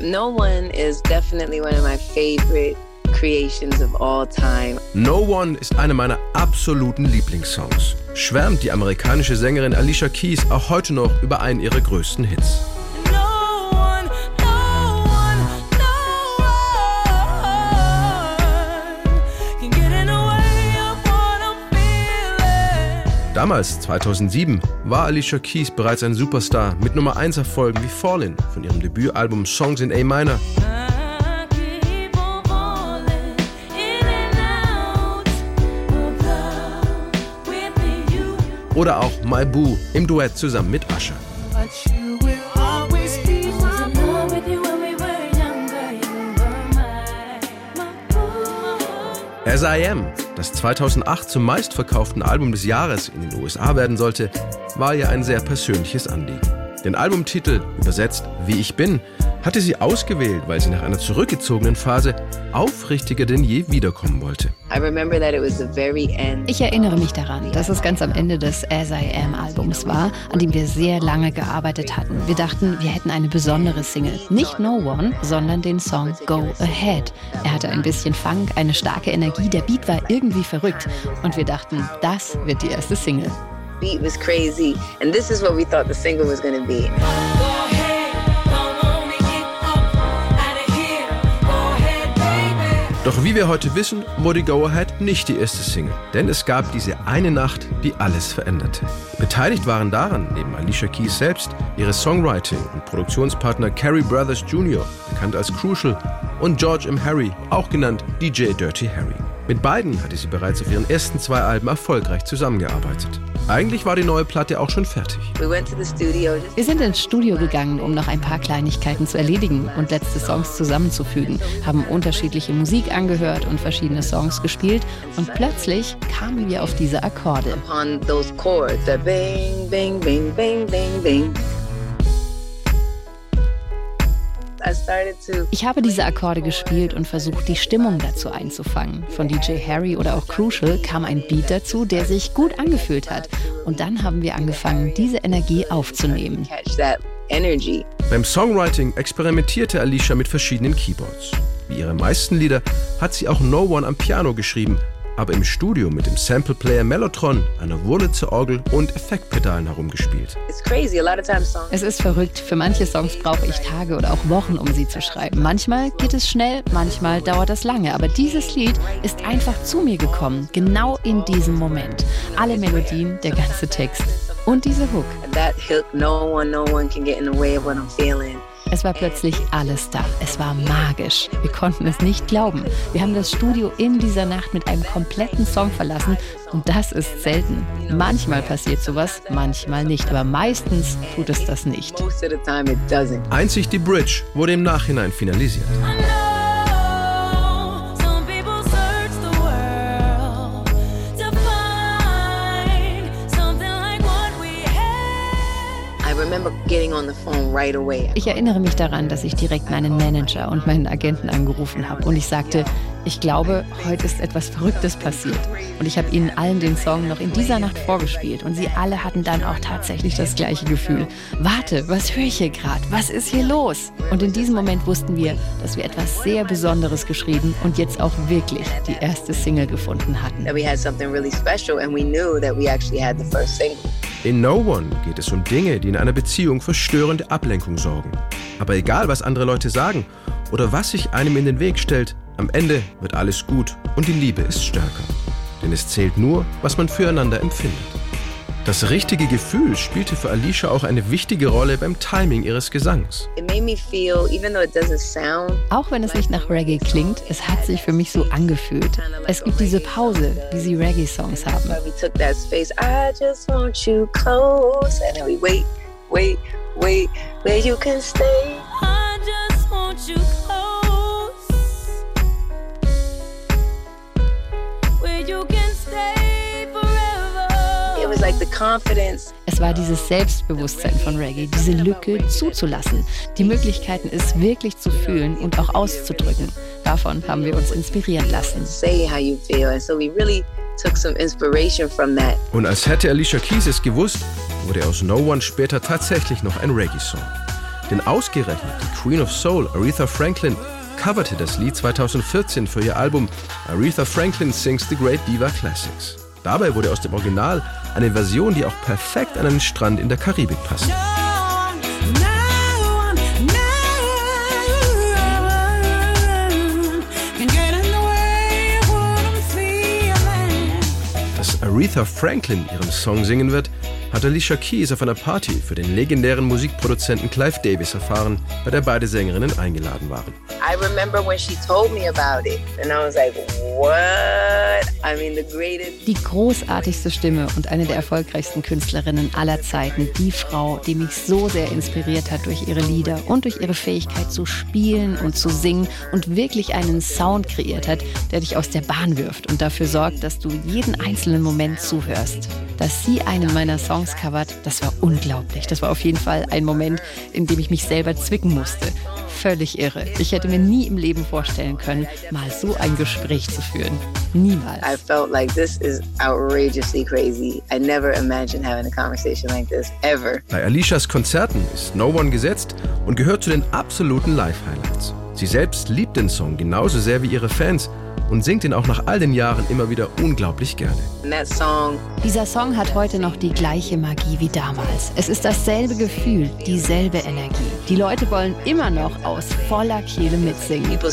No One is definitely one of my favorite creations of all time. No One ist einer meiner absoluten Lieblingssongs. Schwärmt die amerikanische Sängerin Alicia Keys auch heute noch über einen ihrer größten Hits. Damals, 2007, war Alicia Keys bereits ein Superstar mit Nummer 1 Erfolgen wie Fallin' von ihrem Debütalbum Songs in A Minor. Oder auch My Boo im Duett zusammen mit Usher. As I Am, das 2008 zum meistverkauften Album des Jahres in den USA werden sollte, war ihr ein sehr persönliches Anliegen. Den Albumtitel, übersetzt Wie ich bin, hatte sie ausgewählt, weil sie nach einer zurückgezogenen Phase aufrichtiger denn je wiederkommen wollte. Ich erinnere mich daran, dass es ganz am Ende des As I Am Albums war, an dem wir sehr lange gearbeitet hatten. Wir dachten, wir hätten eine besondere Single. Nicht No One, sondern den Song Go Ahead. Er hatte ein bisschen Funk, eine starke Energie, der Beat war irgendwie verrückt. Und wir dachten, das wird die erste Single. Beat was crazy and this is what we thought the single was gonna be. Doch wie wir heute wissen, wurde Go Ahead nicht die erste Single, denn es gab diese eine Nacht, die alles veränderte. Beteiligt waren daran, neben Alicia Keys selbst, ihre Songwriting und Produktionspartner Carrie Brothers Jr., bekannt als Crucial, und George M. Harry, auch genannt DJ Dirty Harry. Mit beiden hatte sie bereits auf ihren ersten zwei Alben erfolgreich zusammengearbeitet. Eigentlich war die neue Platte auch schon fertig. Wir sind ins Studio gegangen, um noch ein paar Kleinigkeiten zu erledigen und letzte Songs zusammenzufügen, haben unterschiedliche Musik angehört und verschiedene Songs gespielt und plötzlich kamen wir auf diese Akkorde. Ich habe diese Akkorde gespielt und versucht, die Stimmung dazu einzufangen. Von DJ Harry oder auch Crucial kam ein Beat dazu, der sich gut angefühlt hat. Und dann haben wir angefangen, diese Energie aufzunehmen. Beim Songwriting experimentierte Alicia mit verschiedenen Keyboards. Wie ihre meisten Lieder hat sie auch No One am Piano geschrieben, aber im Studio mit dem Sample-Player Mellotron, einer Wurlitzer-Orgel und Effektpedalen herumgespielt. Es ist verrückt. Für manche Songs brauche ich Tage oder auch Wochen, um sie zu schreiben. Manchmal geht es schnell, manchmal dauert es lange. Aber dieses Lied ist einfach zu mir gekommen, genau in diesem Moment. Alle Melodien, der ganze Text und diese Hook. That hook, no one, no one can get in the way of what I'm feeling. Es war plötzlich alles da. Es war magisch. Wir konnten es nicht glauben. Wir haben das Studio in dieser Nacht mit einem kompletten Song verlassen und das ist selten. Manchmal passiert sowas, manchmal nicht, aber meistens tut es das nicht. Einzig die Bridge wurde im Nachhinein finalisiert. Ich erinnere mich daran, dass ich direkt meinen Manager und meinen Agenten angerufen habe und ich sagte, ich glaube, heute ist etwas Verrücktes passiert. Und ich habe ihnen allen den Song noch in dieser Nacht vorgespielt und sie alle hatten dann auch tatsächlich das gleiche Gefühl. Warte, was höre ich hier gerade? Was ist hier los? Und in diesem Moment wussten wir, dass wir etwas sehr Besonderes geschrieben und jetzt auch wirklich die erste Single gefunden hatten. In No One geht es um Dinge, die in einer Beziehung für störende Ablenkung sorgen. Aber egal, was andere Leute sagen oder was sich einem in den Weg stellt, am Ende wird alles gut und die Liebe ist stärker. Denn es zählt nur, was man füreinander empfindet. Das richtige Gefühl spielte für Alicia auch eine wichtige Rolle beim Timing ihres Gesangs. Auch wenn es nicht nach Reggae klingt, es hat sich für mich so angefühlt. Es gibt diese Pause, wie sie Reggae-Songs haben. Wait, wait, wait, where you can stay. Es war dieses Selbstbewusstsein von Reggae, diese Lücke zuzulassen, die Möglichkeiten, es wirklich zu fühlen und auch auszudrücken. Davon haben wir uns inspirieren lassen. Und als hätte Alicia Keys es gewusst, wurde aus No One später tatsächlich noch ein Reggae-Song. Denn ausgerechnet die Queen of Soul, Aretha Franklin, coverte das Lied 2014 für ihr Album Aretha Franklin Sings the Great Diva Classics. Dabei wurde aus dem Original eine Version, die auch perfekt an einen Strand in der Karibik passt. Dass Aretha Franklin ihren Song singen wird, hat Alicia Keys auf einer Party für den legendären Musikproduzenten Clive Davis erfahren, bei der beide Sängerinnen eingeladen waren. I remember when she told me about it and I was like, what? I mean, the greatest. Die großartigste Stimme und eine der erfolgreichsten Künstlerinnen aller Zeiten. Die Frau, die mich so sehr inspiriert hat durch ihre Lieder und durch ihre Fähigkeit zu spielen und zu singen und wirklich einen Sound kreiert hat, der dich aus der Bahn wirft und dafür sorgt, dass du jeden einzelnen Moment zuhörst. Dass sie einen meiner Songs covert, das war unglaublich. Das war auf jeden Fall ein Moment, in dem ich mich selber zwicken musste völlig irre. Ich hätte mir nie im Leben vorstellen können, mal so ein Gespräch zu führen. Niemals. I felt like this is outrageously crazy. I never imagined having a conversation like this ever. Bei Alicias Konzerten ist No One gesetzt und gehört zu den absoluten Live-Highlights. Sie selbst liebt den Song genauso sehr wie ihre Fans und singt ihn auch nach all den Jahren immer wieder unglaublich gerne. Dieser Song hat heute noch die gleiche Magie wie damals. Es ist dasselbe Gefühl, dieselbe Energie. Die Leute wollen immer noch aus voller Kehle mitsingen. Oh,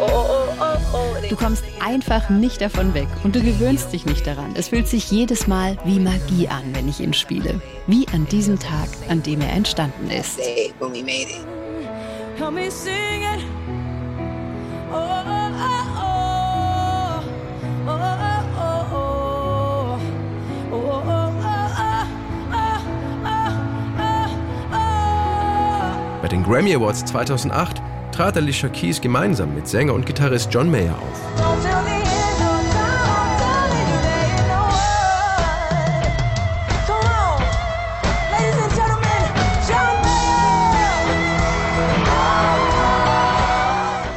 oh, oh, du kommst einfach nicht davon weg und du gewöhnst dich nicht daran. Es fühlt sich jedes Mal wie Magie an, wenn ich ihn spiele. Wie an diesem Tag, an dem er entstanden ist. Help me sing it. Bei den Grammy Awards 2008 trat Alicia Keys gemeinsam mit Sänger und Gitarrist John Mayer auf.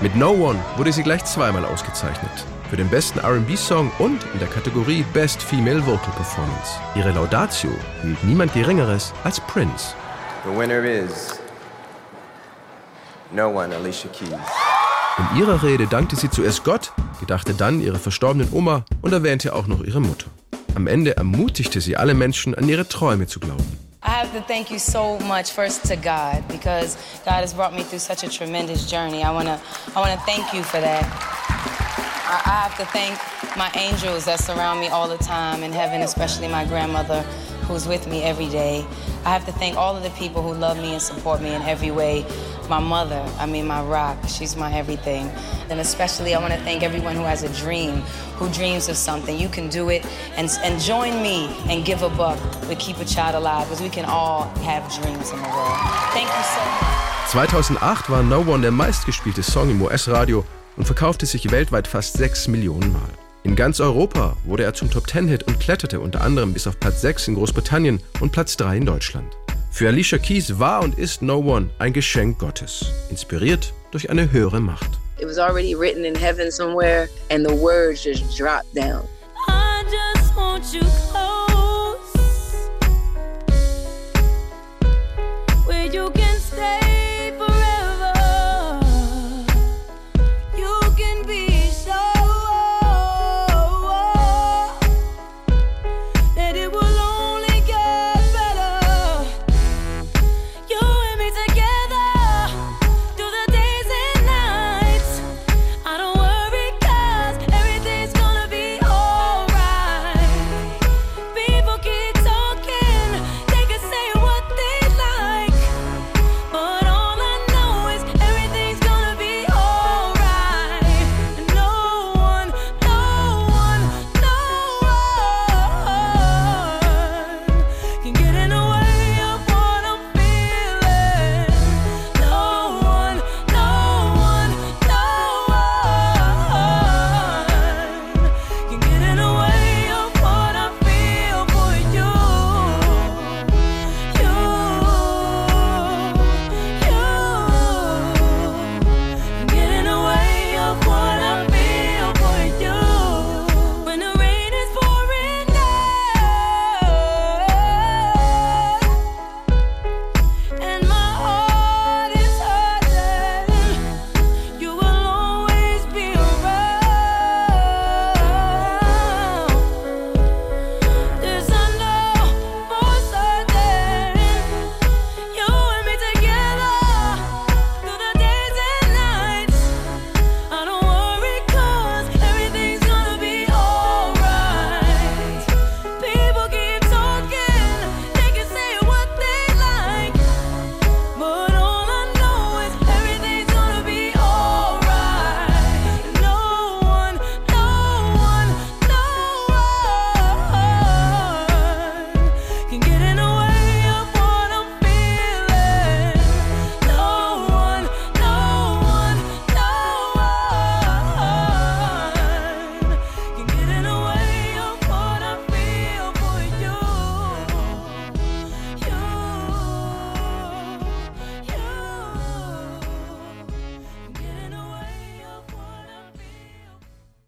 Mit No One wurde sie gleich zweimal ausgezeichnet. Für den besten RB-Song und in der Kategorie Best Female Vocal Performance. Ihre Laudatio hielt niemand Geringeres als Prince. The winner is No one, Alicia Keys. In ihrer Rede dankte sie zuerst Gott, gedachte dann ihrer verstorbenen Oma und erwähnte auch noch ihre Mutter. Am Ende ermutigte sie alle Menschen, an ihre Träume zu glauben. I have to thank you so much first to God because God has brought me through such a tremendous journey. I want to I want to thank you for that. I, I have to thank my angels that surround me all the time in heaven, especially my grandmother who's with me every day. I have to thank all of the people who love me and support me in every way. My mother, I mean, my rock, she's my everything. And especially, I want to thank everyone who has a dream, who dreams of something. You can do it and, and join me and give a buck with Keep a Child Alive, because we can all have dreams in the world. Thank you so much. 2008 war No One der meistgespielte Song im US-Radio und verkaufte sich weltweit fast 6 Millionen Mal. In ganz Europa wurde er zum Top-10-Hit und kletterte unter anderem bis auf Platz 6 in Großbritannien und Platz 3 in Deutschland. Für Alicia Keys war und ist No One ein Geschenk Gottes, inspiriert durch eine höhere Macht. It was already written in heaven somewhere and the words just dropped down. I just want you